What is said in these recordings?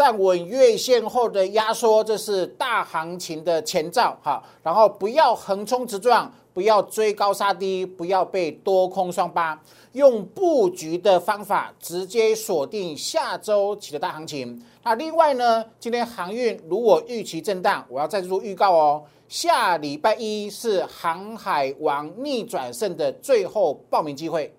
站稳月线后的压缩，这是大行情的前兆哈。然后不要横冲直撞，不要追高杀低，不要被多空双八，用布局的方法直接锁定下周起的大行情。那另外呢，今天航运如果预期震荡，我要再做预告哦。下礼拜一是航海王逆转胜的最后报名机会。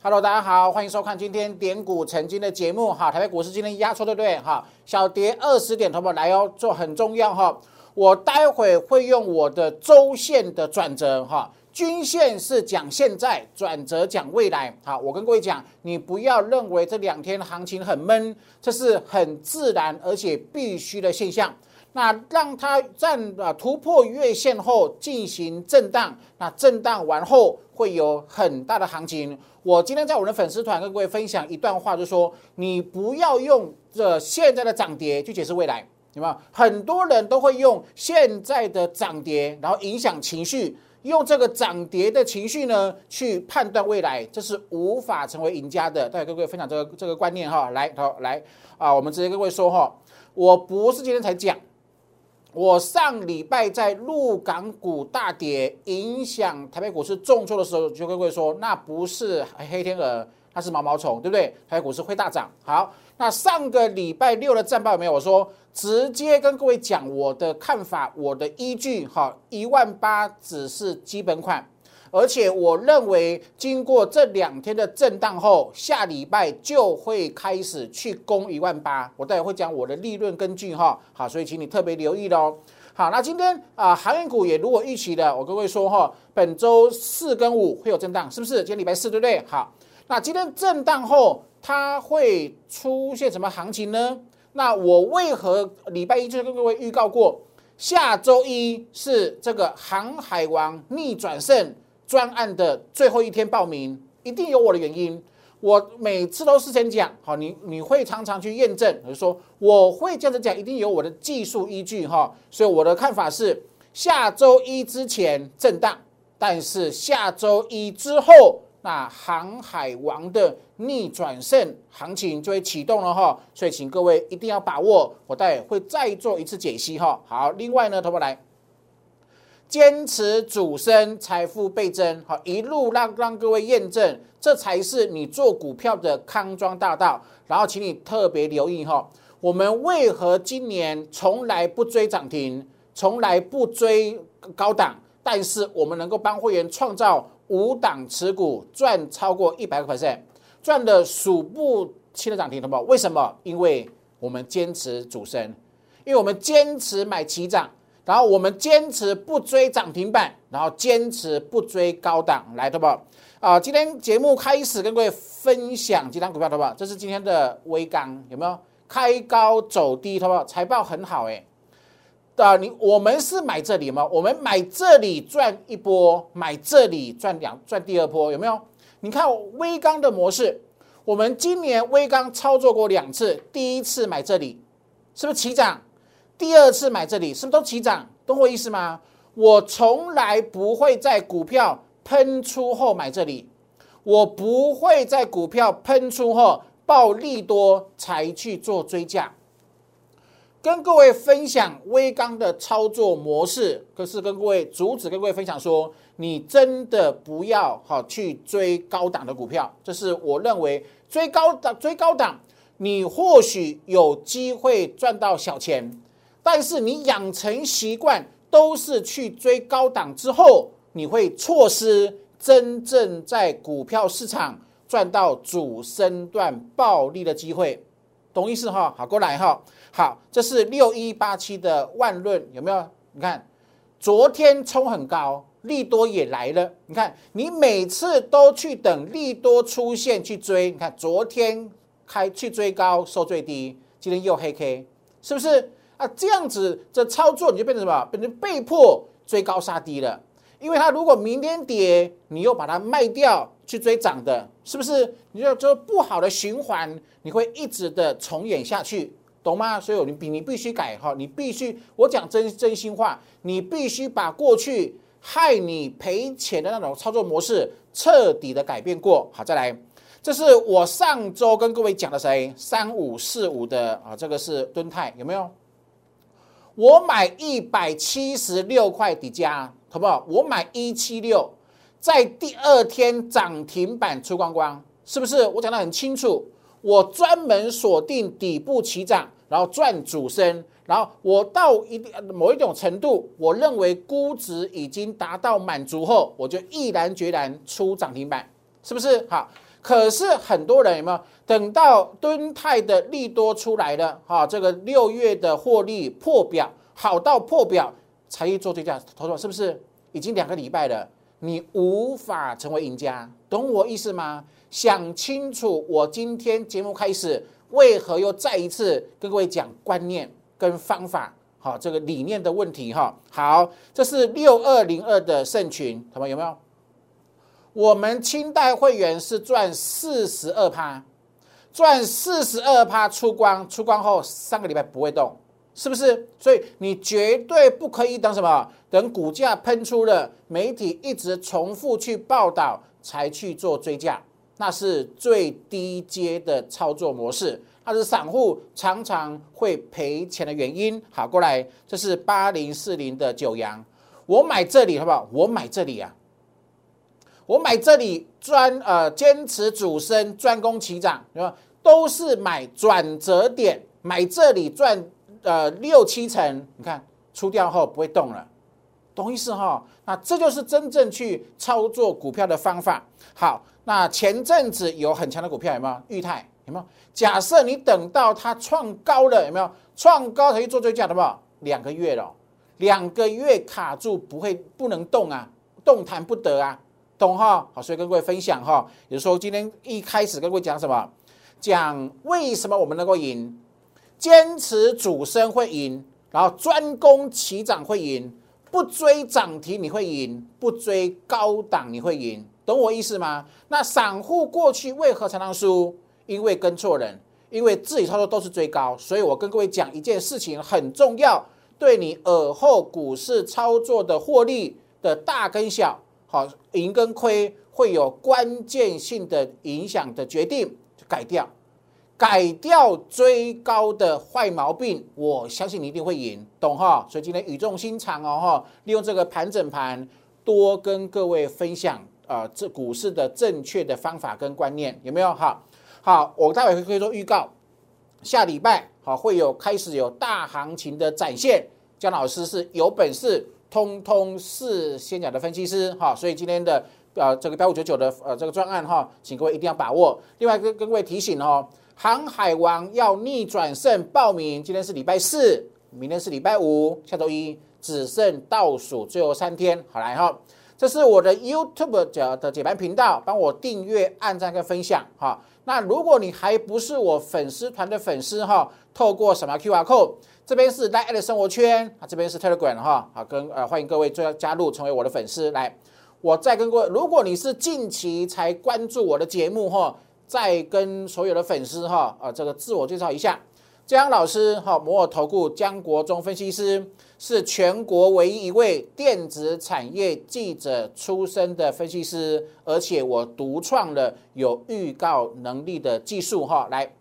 Hello，大家好，欢迎收看今天点股成金的节目哈。台北股市今天压缩对不对？哈，小跌二十点，同胞来哦，做很重要哈。我待会会用我的周线的转折哈，均线是讲现在，转折讲未来。好，我跟各位讲，你不要认为这两天行情很闷，这是很自然而且必须的现象。那让它站啊突破月线后进行震荡，那震荡完后会有很大的行情。我今天在我的粉丝团跟各位分享一段话，就说你不要用这现在的涨跌去解释未来，有没有？很多人都会用现在的涨跌，然后影响情绪，用这个涨跌的情绪呢去判断未来，这是无法成为赢家的。再跟各位分享这个这个观念哈，来，好来啊，我们直接跟各位说哈，我不是今天才讲。我上礼拜在陆港股大跌，影响台北股市重挫的时候，就跟各位说，那不是黑天鹅，它是毛毛虫，对不对？台北股市会大涨。好，那上个礼拜六的战报有没有？我说直接跟各位讲我的看法，我的依据，哈，一万八只是基本款。而且我认为，经过这两天的震荡后，下礼拜就会开始去攻一万八。我待会会讲我的利润根据哈，好，所以请你特别留意喽。好，那今天啊，航运股也如果预期的，我跟各位说哈，本周四跟五会有震荡，是不是？今天礼拜四对不对？好，那今天震荡后，它会出现什么行情呢？那我为何礼拜一就跟各位预告过，下周一是这个航海王逆转胜？专案的最后一天报名，一定有我的原因。我每次都事先讲，好，你你会常常去验证，我就说我会这样子讲，一定有我的技术依据哈。所以我的看法是，下周一之前震荡，但是下周一之后，那航海王的逆转胜行情就会启动了哈。所以请各位一定要把握，我待会再做一次解析哈。好，另外呢，投保来。坚持主升，财富倍增，好，一路让让各位验证，这才是你做股票的康庄大道。然后，请你特别留意哈，我们为何今年从来不追涨停，从来不追高档，但是我们能够帮会员创造五档持股赚超过一百个 percent，赚的数不清的涨停，懂不？为什么？因为我们坚持主升，因为我们坚持买齐涨。然后我们坚持不追涨停板，然后坚持不追高档，来，对不？啊，今天节目开始跟各位分享几张股票，对不？这是今天的微钢，有没有开高走低，对不？财报很好，哎，啊，你我们是买这里吗？我们买这里赚一波，买这里赚两赚第二波，有没有？你看微钢的模式，我们今年微钢操作过两次，第一次买这里，是不是起涨？第二次买这里是不是都起涨？懂我意思吗？我从来不会在股票喷出后买这里，我不会在股票喷出后暴利多才去做追加。跟各位分享微钢的操作模式，可是跟各位主旨跟各位分享说，你真的不要好去追高档的股票，这是我认为追高档追高档，你或许有机会赚到小钱。但是你养成习惯都是去追高档之后，你会错失真正在股票市场赚到主升段暴利的机会，懂意思哈？好，过来哈。好，这是六一八七的万润有没有？你看，昨天冲很高，利多也来了。你看，你每次都去等利多出现去追，你看昨天开去追高收最低，今天又黑 K，是不是？啊，这样子这操作你就变成什么？变成被迫追高杀低了。因为它如果明天跌，你又把它卖掉去追涨的，是不是？你就就不好的循环，你会一直的重演下去，懂吗？所以你必你必须改哈，你必须我讲真真心话，你必须把过去害你赔钱的那种操作模式彻底的改变过。好，再来，这是我上周跟各位讲的谁？三五四五的啊，这个是敦泰有没有？我买一百七十六块底价，好不好？我买一七六，在第二天涨停板出光光，是不是？我讲的很清楚。我专门锁定底部起涨，然后赚主升，然后我到一定某一种程度，我认为估值已经达到满足后，我就毅然决然出涨停板，是不是？好，可是很多人有没有等到敦泰的利多出来了？哈，这个六月的获利破表，好到破表才去做追加，投资是不是？已经两个礼拜了，你无法成为赢家，懂我意思吗？想清楚，我今天节目开始，为何又再一次跟各位讲观念跟方法？好，这个理念的问题哈。好，这是六二零二的圣群，他们有没有？我们清代会员是赚四十二趴，赚四十二趴出光，出光后三个礼拜不会动，是不是？所以你绝对不可以等什么？等股价喷出了，媒体一直重复去报道，才去做追加。那是最低阶的操作模式，它是散户常常会赔钱的原因。好，过来，这是八零四零的九阳，我买这里好不好？我买这里啊，我买这里专呃坚持主升，专攻齐涨，对吧？都是买转折点，买这里赚呃六七成，你看出掉后不会动了，懂意思哈？那这就是真正去操作股票的方法。好。那前阵子有很强的股票有没有？裕泰有没有？假设你等到它创高了有没有？创高才去做追加的不？两个月了，两个月卡住不会不能动啊，动弹不得啊，懂哈？好，所以跟各位分享哈，也就是说今天一开始跟各位讲什么？讲为什么我们能够赢？坚持主升会赢，然后专攻起涨会赢，不追涨停你会赢，不追高档你会赢。懂我意思吗？那散户过去为何常常输？因为跟错人，因为自己操作都是追高。所以我跟各位讲一件事情很重要，对你尔后股市操作的获利的大跟小，好赢跟亏会有关键性的影响的决定，改掉，改掉追高的坏毛病。我相信你一定会赢，懂哈？所以今天语重心长哦哈，利用这个盘整盘多跟各位分享。啊，这股市的正确的方法跟观念有没有？好，好，我待会可以做预告，下礼拜好会有开始有大行情的展现。姜老师是有本事，通通是先讲的分析师哈，所以今天的呃这个标五九九的呃这个专案哈，请各位一定要把握。另外跟各位提醒哦，航海王要逆转胜报名，今天是礼拜四，明天是礼拜五，下周一只剩倒数最后三天，好来哈。这是我的 YouTube 的的解盘频道，帮我订阅、按赞跟分享哈。那如果你还不是我粉丝团的粉丝哈，透过什么 QR code？这边是 Line 的生活圈啊，这边是 Telegram 哈，好跟呃欢迎各位加加入成为我的粉丝来。我再跟各位，如果你是近期才关注我的节目哈，再跟所有的粉丝哈啊这个自我介绍一下。江老师，哈摩尔投顾江国忠分析师，是全国唯一一位电子产业记者出身的分析师，而且我独创了有预告能力的技术，哈，来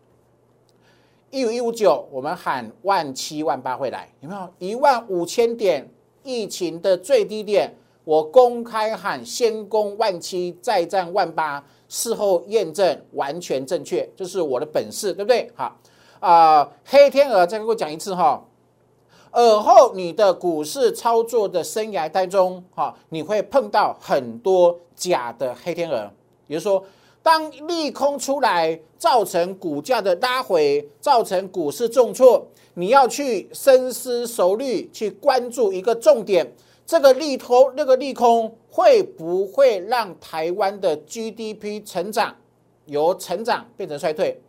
一五一五九，我们喊万七万八会来，有没有一万五千点疫情的最低点？我公开喊先攻万七，再战万八，事后验证完全正确，这是我的本事，对不对？好。啊，黑天鹅再给我讲一次哈。尔后你的股市操作的生涯当中，哈，你会碰到很多假的黑天鹅。比如说，当利空出来，造成股价的拉回，造成股市重挫，你要去深思熟虑，去关注一个重点：这个利头，那个利空会不会让台湾的 GDP 成长由成长变成衰退？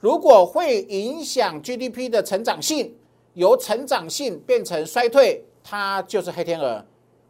如果会影响 GDP 的成长性，由成长性变成衰退，它就是黑天鹅。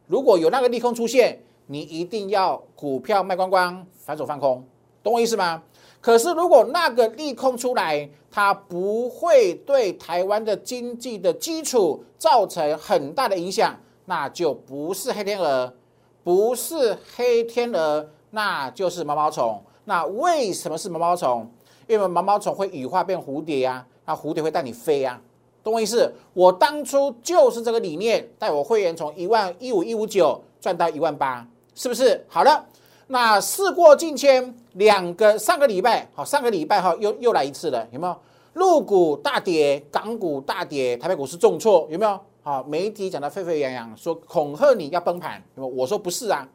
如果有那个利空出现，你一定要股票卖光光，反手放空，懂我意思吗？可是如果那个利空出来，它不会对台湾的经济的基础造成很大的影响，那就不是黑天鹅，不是黑天鹅，那就是毛毛虫。那为什么是毛毛虫？因为毛毛虫会羽化变蝴蝶呀，那蝴蝶会带你飞呀，懂我意思？我当初就是这个理念，带我会员从一万一五一五九赚到一万八，是不是？好了，那事过境迁，两个上个礼拜，好，上个礼拜哈又又来一次了，有没有？陆股大跌，港股大跌，台北股市重挫，有没有？好，媒体讲的沸沸扬扬，说恐吓你要崩盘，有没有？我说不是啊。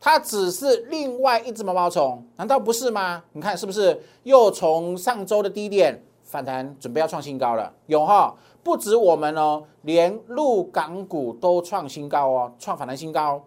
它只是另外一只毛毛虫，难道不是吗？你看是不是又从上周的低点反弹，准备要创新高了？有哈，不止我们哦，连陆港股都创新高哦，创反弹新高，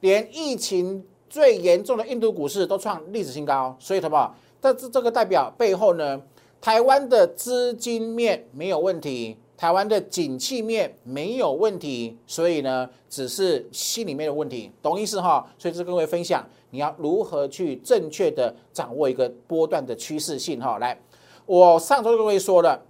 连疫情最严重的印度股市都创历史新高。所以，什么？这这这个代表背后呢？台湾的资金面没有问题。台湾的景气面没有问题，所以呢，只是心里面的问题，懂意思哈？所以这跟各位分享，你要如何去正确的掌握一个波段的趋势性哈？来，我上周跟各位说了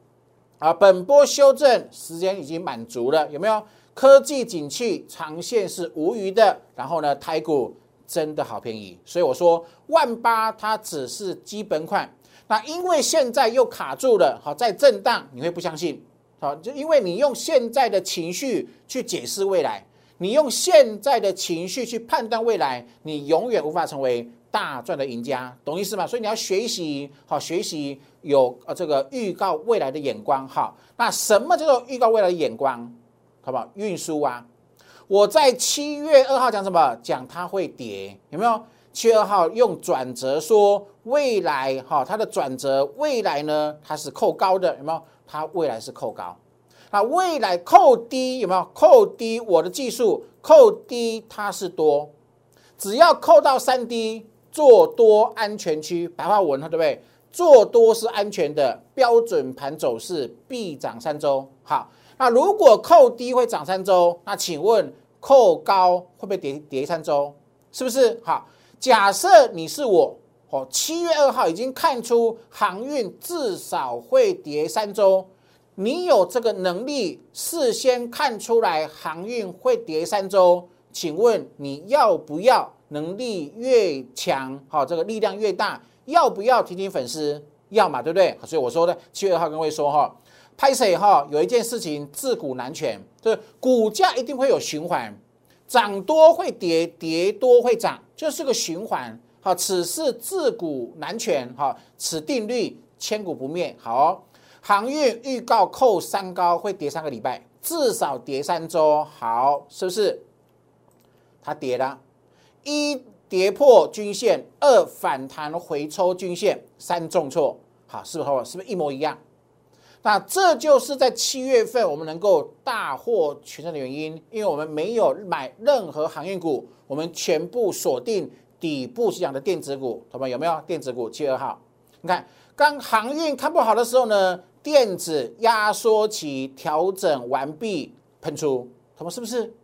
啊，本波修正时间已经满足了，有没有？科技景气长线是无虞的，然后呢，台股真的好便宜，所以我说万八它只是基本款，那因为现在又卡住了，好在震荡，你会不相信？好，就因为你用现在的情绪去解释未来，你用现在的情绪去判断未来，你永远无法成为大赚的赢家，懂意思吗？所以你要学习，好学习有呃这个预告未来的眼光。好，那什么叫做预告未来的眼光？好不好？运输啊，我在七月二号讲什么？讲它会跌，有没有？七月二号用转折说未来，哈，它的转折未来呢，它是扣高的，有没有？它未来是扣高，那未来扣低有没有？扣低我的技术扣低它是多，只要扣到三低做多安全区，白话文哈对不对？做多是安全的，标准盘走势必涨三周。好，那如果扣低会涨三周，那请问扣高会不会跌跌三周？是不是？好，假设你是我。哦，七月二号已经看出航运至少会跌三周，你有这个能力事先看出来航运会跌三周？请问你要不要？能力越强，好，这个力量越大，要不要提醒粉丝？要嘛，对不对？所以我说的七月二号跟各位说哈，拍摄哈，有一件事情自古难全，就是股价一定会有循环，涨多会跌，跌多会涨，就是个循环。好，此事自古难全，哈，此定律千古不灭。好，航运预告扣三高会跌三个礼拜，至少跌三周。好，是不是？它跌了，一跌破均线，二反弹回抽均线，三重挫。好，是不是？是不是一模一样？那这就是在七月份我们能够大获全胜的原因，因为我们没有买任何航运股，我们全部锁定。底部是讲的电子股，同学们有没有电子股？七月二号，你看刚航运看不好的时候呢，电子压缩期调整完毕，喷出，同学们是不是？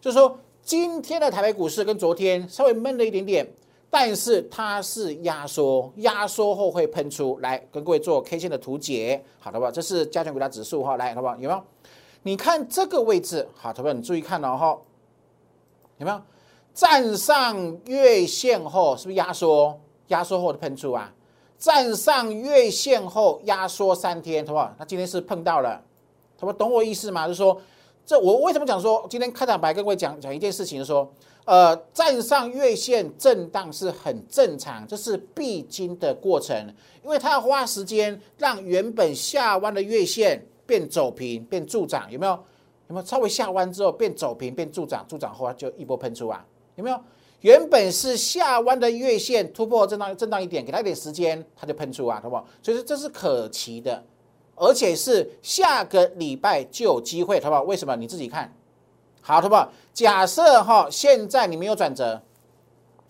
就是说今天的台北股市跟昨天稍微闷了一点点，但是它是压缩，压缩后会喷出来，跟各位做 K 线的图解，好的吧？这是加权股价指数哈，来，好不好？有没有？你看这个位置，好，同学们你注意看了哈，有没有？站上月线后是不是压缩？压缩后的喷出啊！站上月线后压缩三天，好不好？那今天是碰到了，他们懂我意思吗？就是说，这我为什么讲说今天开场白跟各位讲讲一件事情，说，呃，站上月线震荡是很正常，这是必经的过程，因为它要花时间让原本下弯的月线变走平变助涨，有没有？有没有稍微下弯之后变走平变助涨，助涨后就一波喷出啊？有没有？原本是下弯的月线突破震荡，震荡一点，给它一点时间，它就喷出啊，好不好？所以说这是可期的，而且是下个礼拜就有机会，好不好？为什么？你自己看好，好不好？假设哈，现在你没有转折，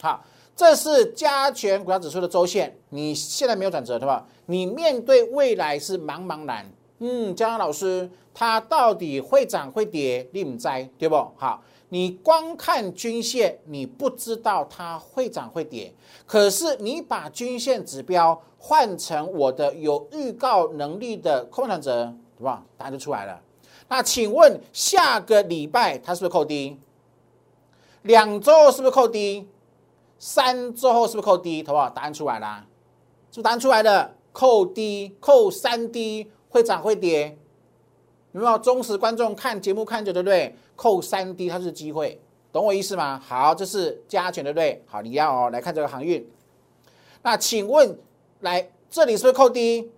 好，这是加权股票指数的周线，你现在没有转折，对吧？你面对未来是茫茫然，嗯，江老师，它到底会涨会跌？你唔知，对不？好。你光看均线，你不知道它会涨会跌。可是你把均线指标换成我的有预告能力的空转折，对吧？答案就出来了。那请问下个礼拜它是不是扣低？两周是不是扣低？三周后是不是扣低？好不好？答案出来了，是不是答案出来了？扣低，扣三低，会涨会跌？有没有忠实观众看节目看着对不对？扣三 D 它是机会，懂我意思吗？好，这是加权对不对？好，你要哦来看这个航运。那请问，来这里是不是扣低？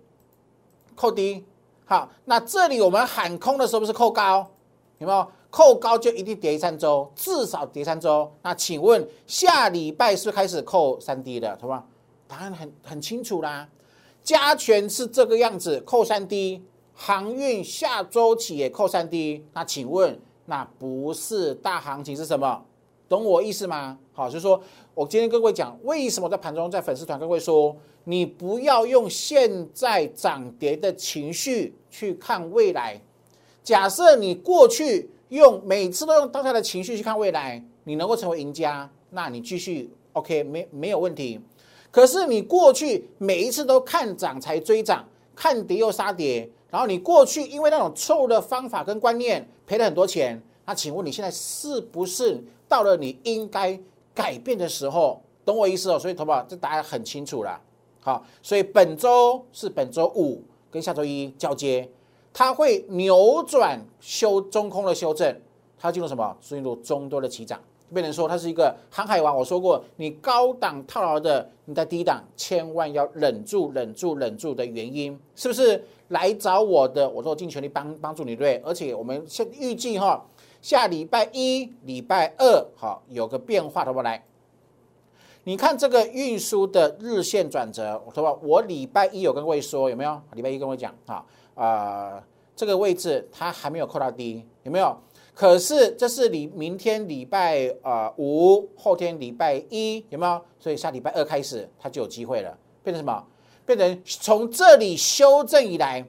扣低。好，那这里我们喊空的时候不是扣高？有没有？扣高就一定跌三周，至少跌三周。那请问下礼拜是不是开始扣三 D 的？好吧？答案很很清楚啦，加权是这个样子，扣三 D。航运下周起也扣三 D，那请问那不是大行情是什么？懂我意思吗？好，就是说我今天跟各位讲，为什么在盘中在粉丝团跟各位说，你不要用现在涨跌的情绪去看未来。假设你过去用每次都用当下的情绪去看未来，你能够成为赢家，那你继续 OK 没没有问题。可是你过去每一次都看涨才追涨，看跌又杀跌。然后你过去因为那种错误的方法跟观念赔了很多钱，那请问你现在是不是到了你应该改变的时候？懂我意思哦？所以，投保这答案很清楚了。好，所以本周是本周五跟下周一交接，它会扭转修中空的修正，它进入什么？进入中多的起涨。变成说它是一个航海王。我说过，你高档套牢的，你在低档千万要忍住、忍住、忍住的原因，是不是？来找我的，我都尽全力帮帮助你，对。而且我们现预计哈，下礼拜一、礼拜二，好有个变化，好不？来，你看这个运输的日线转折，好吧？我礼拜一有跟各位说，有没有？礼拜一跟我讲，啊啊，这个位置它还没有扣到低，有没有？可是这是礼明天礼拜啊五，后天礼拜一，有没有？所以下礼拜二开始，它就有机会了，变成什么？变成从这里修正以来，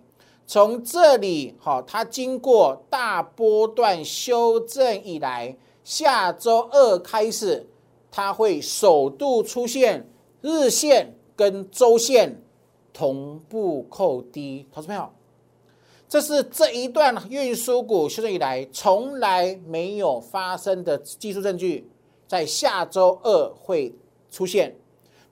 从这里好，它经过大波段修正以来，下周二开始，它会首度出现日线跟周线同步扣低，投资朋友，这是这一段运输股修正以来从来没有发生的技术证据，在下周二会出现。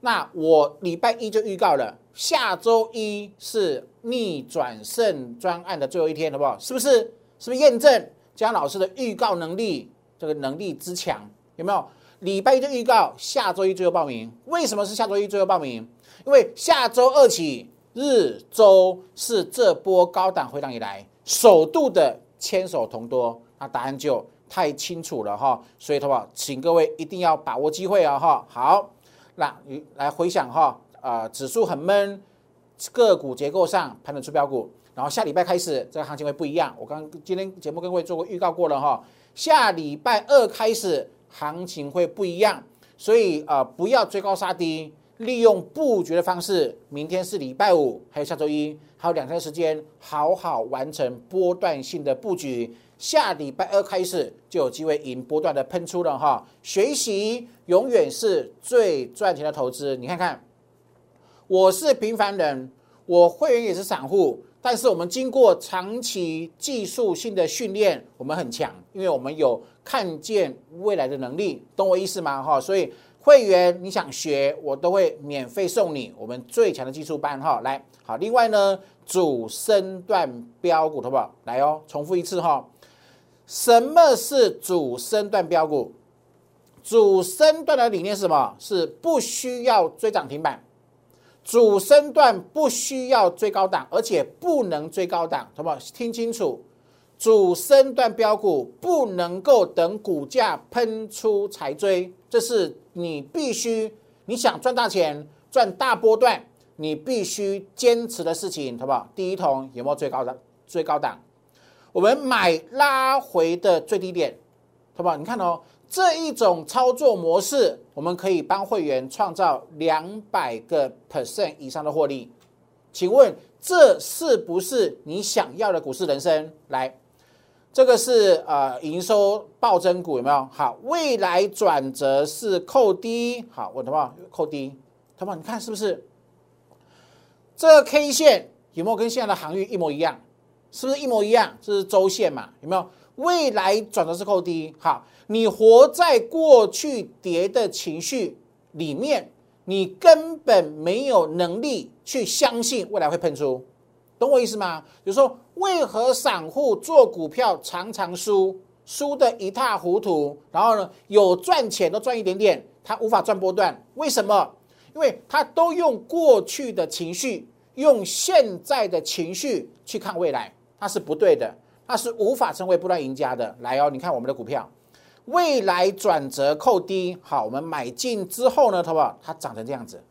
那我礼拜一就预告了。下周一是逆转胜专案的最后一天，好不好？是不是？是不是验证江老师的预告能力？这个能力之强有没有？礼拜一就预告，下周一最后报名。为什么是下周一最后报名？因为下周二起日周是这波高档回档以来首度的牵手同多，那答案就太清楚了哈。所以，的话？请各位一定要把握机会啊哈。好，那你来回想哈。啊，指数很闷，个股结构上判断出标股，然后下礼拜开始这个行情会不一样。我刚今天节目跟各位做过预告过了哈，下礼拜二开始行情会不一样，所以啊不要追高杀低，利用布局的方式，明天是礼拜五，还有下周一，还有两天时间，好好完成波段性的布局。下礼拜二开始就有机会赢波段的喷出了哈。学习永远是最赚钱的投资，你看看。我是平凡人，我会员也是散户，但是我们经过长期技术性的训练，我们很强，因为我们有看见未来的能力，懂我意思吗？哈，所以会员你想学，我都会免费送你我们最强的技术班哈。来，好，另外呢，主升段标股好不好？来哦，重复一次哈，什么是主升段标股？主升段的理念是什么？是不需要追涨停板。主升段不需要追高档，而且不能追高档，好不好？听清楚，主升段标股不能够等股价喷出才追，这是你必须你想赚大钱、赚大波段，你必须坚持的事情，好不好？第一桶有没有追高的？追高档，我们买拉回的最低点，好不好？你看哦。这一种操作模式，我们可以帮会员创造两百个 percent 以上的获利。请问这是不是你想要的股市人生？来，这个是呃营收暴增股有没有？好，未来转折是扣低，好，我的话扣低，同学们你看是不是？这个 K 线有没有跟现在的航运一模一样？是不是一模一样？这是周线嘛？有没有？未来转折是扣低，好，你活在过去跌的情绪里面，你根本没有能力去相信未来会喷出。懂我意思吗？比如说，为何散户做股票常常输，输的一塌糊涂，然后呢，有赚钱都赚一点点，他无法赚波段，为什么？因为他都用过去的情绪，用现在的情绪去看未来，那是不对的，那是无法成为波段赢家的。来哦，你看我们的股票，未来转折扣低，好，我们买进之后呢，好不好？它长成这样子，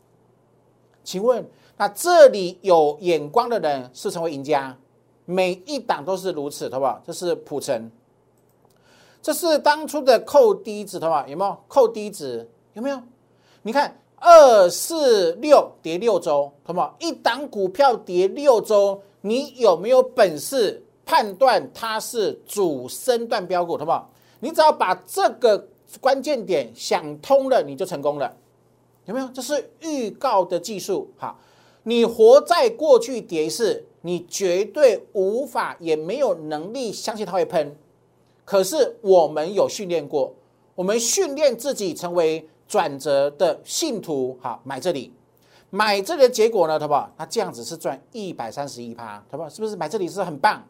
请问？那这里有眼光的人是成为赢家，每一档都是如此，好不好？这是普成，这是当初的扣低值，好不好？有没有扣低值？有没有？你看二四六跌六周，好不好？一档股票跌六周，你有没有本事判断它是主升段标股，好不好？你只要把这个关键点想通了，你就成功了，有没有？这是预告的技术，好。你活在过去跌势，你绝对无法也没有能力相信它会喷。可是我们有训练过，我们训练自己成为转折的信徒。好，买这里，买这里的结果呢，好不好？那这样子是赚一百三十一趴，好不好？是不是买这里是很棒？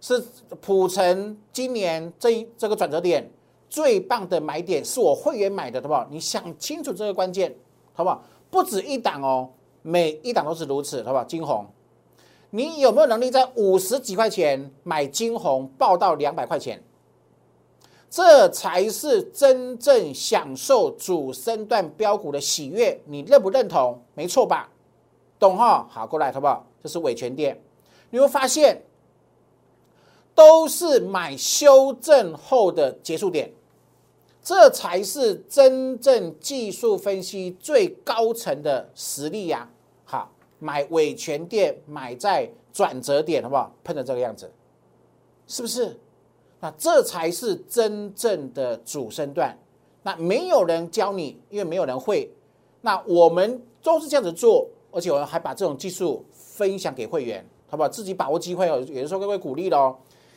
是普成今年这一这个转折点最棒的买点，是我会员买的，好不好？你想清楚这个关键，好不好？不止一档哦。每一档都是如此，好不好？金红，你有没有能力在五十几块钱买金红，报到两百块钱？这才是真正享受主升段标股的喜悦，你认不认同？没错吧？懂哈？好，过来，好不好？这是伟权店，你会发现都是买修正后的结束点。这才是真正技术分析最高层的实力呀！好，买尾权店，买在转折点，好不好？喷成这个样子，是不是？那这才是真正的主升段。那没有人教你，因为没有人会。那我们都是这样子做，而且我们还把这种技术分享给会员，好不好？自己把握机会哦，也是说各位鼓励的哦。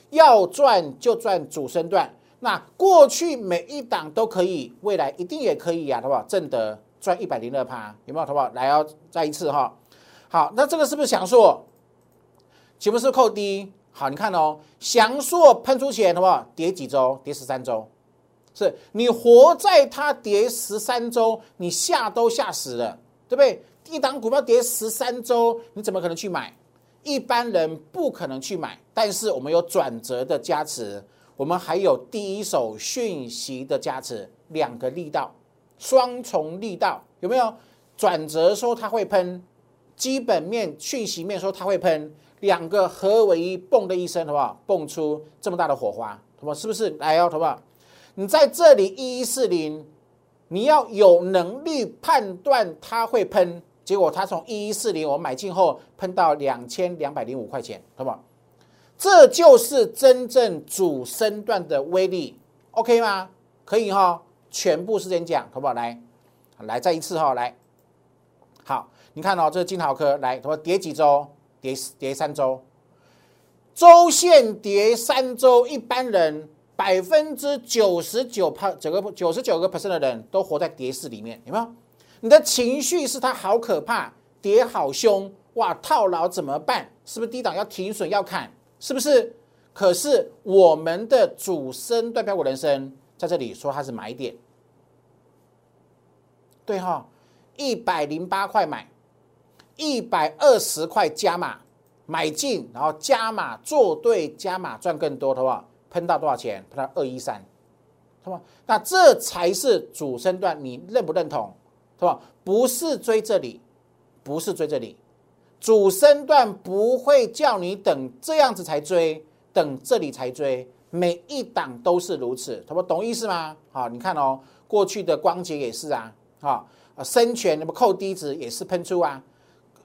要赚就赚主升段。那过去每一档都可以，未来一定也可以呀，好不好？正德赚一百零二趴，有没有？好不好？来哦，再一次哈。好，那这个是不是祥硕？岂不是扣低？好，你看哦，祥硕喷出钱，好不好？跌几周？跌十三周。是你活在它跌十三周，你吓都吓死了，对不对？一档股票跌十三周，你怎么可能去买？一般人不可能去买，但是我们有转折的加持。我们还有第一手讯息的加持，两个力道，双重力道有没有？转折说它会喷，基本面讯息面说它会喷，两个合为一，蹦的一声，好不好？蹦出这么大的火花，好不好？是不是？来哦，好不好？你在这里一一四零，你要有能力判断它会喷，结果它从一一四零我买进后喷到两千两百零五块钱，好不好？这就是真正主升段的威力，OK 吗？可以哈，全部时间讲，好不好？来，来再一次哈，来，好，你看哦，这是金豪科，来，什么跌几周？跌跌三周，周线跌三周，一般人百分之九十九趴，整个九十九个 percent 的人都活在跌势里面，有没有？你的情绪是它好可怕，跌好凶，哇，套牢怎么办？是不是低档要停损要砍？是不是？可是我们的主升段标股人生在这里说它是买点，对哈，一百零八块买，一百二十块加码买进，然后加码做对加码赚更多，的话，喷到多少钱？喷到二一三，是吧？那这才是主升段，你认不认同？是吧？不是追这里，不是追这里。主升段不会叫你等这样子才追，等这里才追，每一档都是如此，他们懂意思吗？好，你看哦，过去的光捷也是啊，啊，深全那么扣低值也是喷出啊，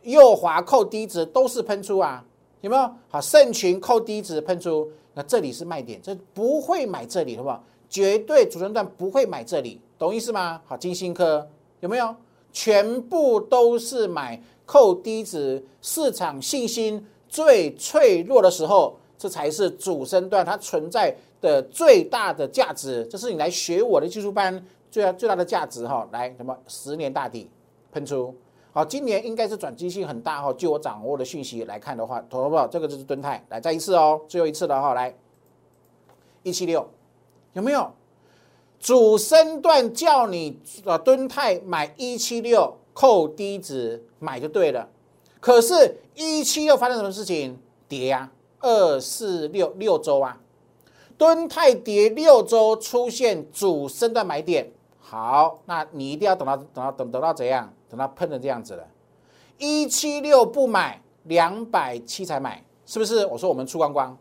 右滑扣低值都是喷出啊，有没有？好，盛群扣低值喷出，那这里是卖点，这不会买这里，好不好？绝对主升段不会买这里，懂意思吗？好，金星科有没有？全部都是买扣低值，市场信心最脆弱的时候，这才是主升段它存在的最大的价值。这是你来学我的技术班最大最大的价值哈。来，什么十年大底喷出？好，今年应该是转机性很大哈。据我掌握的讯息来看的话，投好不？这个就是蹲泰，来再一次哦，最后一次了哈。来，一七六有没有？主升段叫你呃蹲泰买一七六扣低值买就对了，可是，一七又发生什么事情？跌啊，二四六六周啊，蹲泰跌六周出现主升段买点。好，那你一定要等到等到等等到怎样？等到喷成这样子了，一七六不买，两百七才买，是不是？我说我们出光光，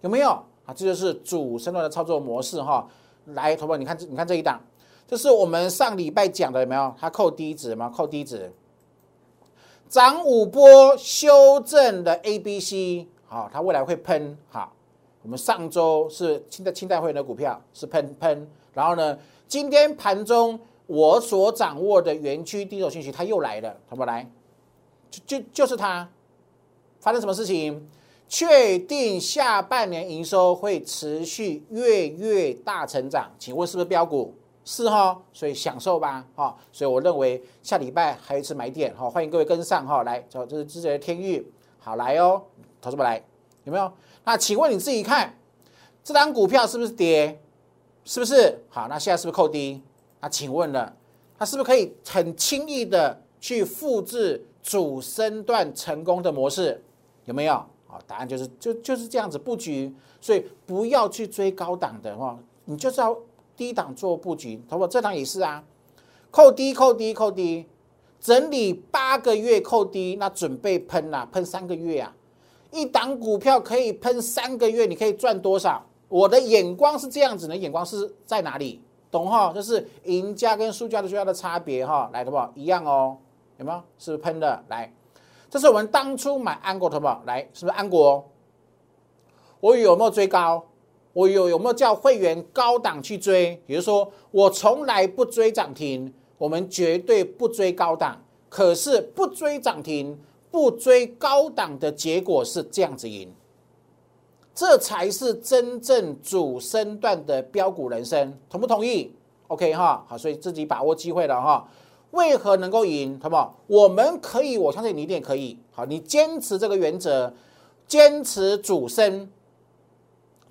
有没有啊？这就是主升段的操作模式哈。来，投保，你看这，你看这一档，这是我们上礼拜讲的，有没有？它扣低值吗？扣低值，涨五波修正的 A、B、C，好，它未来会喷。好，我们上周是清代清代会员的股票是喷喷，然后呢，今天盘中我所掌握的园区第一手信息，它又来了，投保来，就就就是它，发生什么事情？确定下半年营收会持续月月大成长，请问是不是标股？是哈，所以享受吧，哈，所以我认为下礼拜还有一次买点，哈，欢迎各位跟上，哈，来，这这是之前的天域，好来哦，投资们来，有没有？那请问你自己看，这张股票是不是跌？是不是？好，那现在是不是扣低？那请问了，它是不是可以很轻易的去复制主升段成功的模式？有没有？答案就是就就是这样子布局，所以不要去追高档的哈，你就是要低档做布局。好不？这档也是啊，扣低扣低扣低，整理八个月扣低，那准备喷啦，喷三个月啊，一档股票可以喷三个月，你可以赚多少？我的眼光是这样子的，眼光是在哪里？懂哈？就是赢家跟输家的最大的差别哈，来，好不？一样哦，有没有？是不是喷的？来。这是我们当初买安国的宝，来，是不是安国？我有没有追高？我有有没有叫会员高档去追？比如说，我从来不追涨停，我们绝对不追高档。可是不追涨停，不追高档的结果是这样子赢，这才是真正主升段的标股人生，同不同意？OK 哈，好，所以自己把握机会了哈。为何能够赢？好不好？我们可以，我相信你一定可以。好，你坚持这个原则，坚持主升，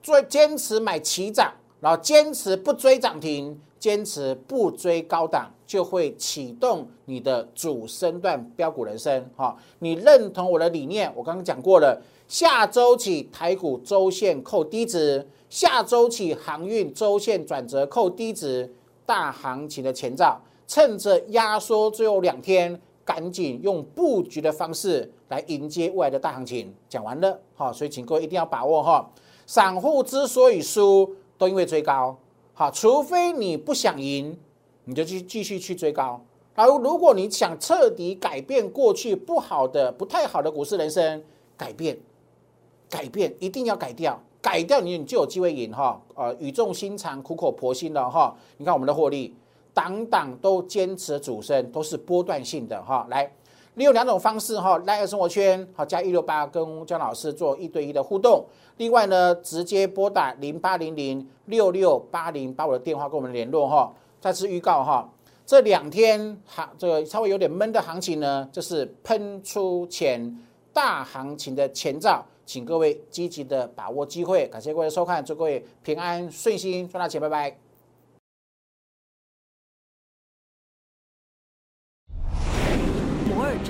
追坚持买齐涨，然后坚持不追涨停，坚持不追高档，就会启动你的主升段标股人生。哈，你认同我的理念？我刚刚讲过了，下周起台股周线扣低值，下周起航运周线转折扣低值，大行情的前兆。趁着压缩最后两天，赶紧用布局的方式来迎接未来的大行情。讲完了，好，所以请各位一定要把握哈。散户之所以输，都因为追高，好，除非你不想赢，你就去继续去追高。而如果你想彻底改变过去不好的、不太好的股市人生，改变，改变，一定要改掉，改掉你，你就有机会赢哈。呃，语重心长、苦口婆心的哈。你看我们的获利。档档都坚持主升，都是波段性的哈。来，利用两种方式哈，来个生活圈好加一六八跟姜老师做一对一的互动。另外呢，直接拨打零八零零六六八零八五的电话跟我们联络哈。再次预告哈，这两天行这个稍微有点闷的行情呢，就是喷出前大行情的前兆，请各位积极的把握机会。感谢各位收看，祝各位平安顺心赚大钱，拜拜。